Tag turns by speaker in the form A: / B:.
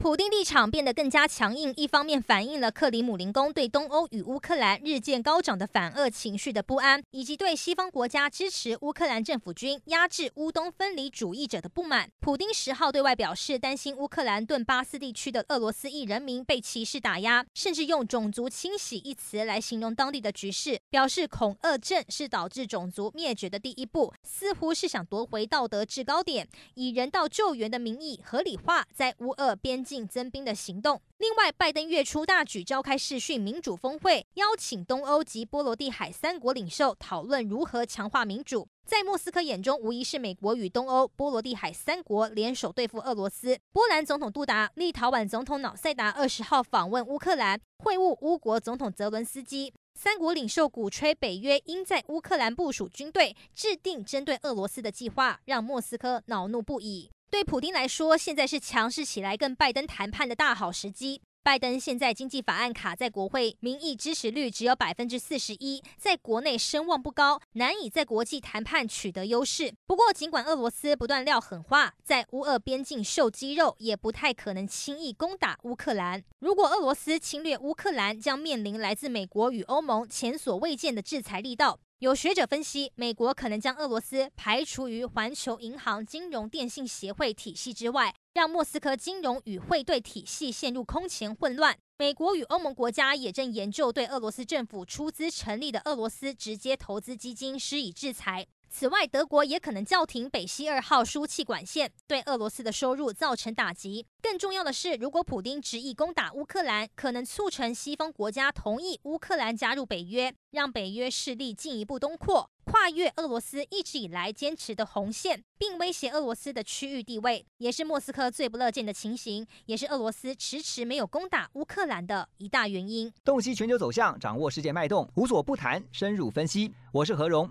A: 普丁立场变得更加强硬，一方面反映了克里姆林宫对东欧与乌克兰日渐高涨的反俄情绪的不安，以及对西方国家支持乌克兰政府军压制乌东分离主义者的不满。普丁十号对外表示，担心乌克兰顿巴斯地区的俄罗斯裔人民被歧视打压，甚至用“种族清洗”一词来形容当地的局势，表示恐俄症是导致种族灭绝的第一步，似乎是想夺回道德制高点，以人道救援的名义合理化在乌俄边境境增兵的行动。另外，拜登月初大举召开视讯民主峰会，邀请东欧及波罗的海三国领袖讨论如何强化民主。在莫斯科眼中，无疑是美国与东欧、波罗的海三国联手对付俄罗斯。波兰总统杜达、立陶宛总统瑙塞达二十号访问乌克兰，会晤乌国总统泽伦斯基。三国领袖鼓吹北约应在乌克兰部署军队，制定针对俄罗斯的计划，让莫斯科恼怒不已。对普丁来说，现在是强势起来跟拜登谈判的大好时机。拜登现在经济法案卡在国会，民意支持率只有百分之四十一，在国内声望不高，难以在国际谈判取得优势。不过，尽管俄罗斯不断撂狠话，在乌俄边境秀肌肉，也不太可能轻易攻打乌克兰。如果俄罗斯侵略乌克兰，将面临来自美国与欧盟前所未见的制裁力道。有学者分析，美国可能将俄罗斯排除于环球银行金融电信协会体系之外，让莫斯科金融与汇兑体系陷入空前混乱。美国与欧盟国家也正研究对俄罗斯政府出资成立的俄罗斯直接投资基金施以制裁。此外，德国也可能叫停北溪二号输气管线，对俄罗斯的收入造成打击。更重要的是，如果普丁执意攻打乌克兰，可能促成西方国家同意乌克兰加入北约，让北约势力进一步东扩，跨越俄罗斯一直以来坚持的红线，并威胁俄罗斯的区域地位，也是莫斯科最不乐见的情形，也是俄罗斯迟迟没有攻打乌克兰的一大原因。
B: 洞悉全球走向，掌握世界脉动，无所不谈，深入分析。我是何荣。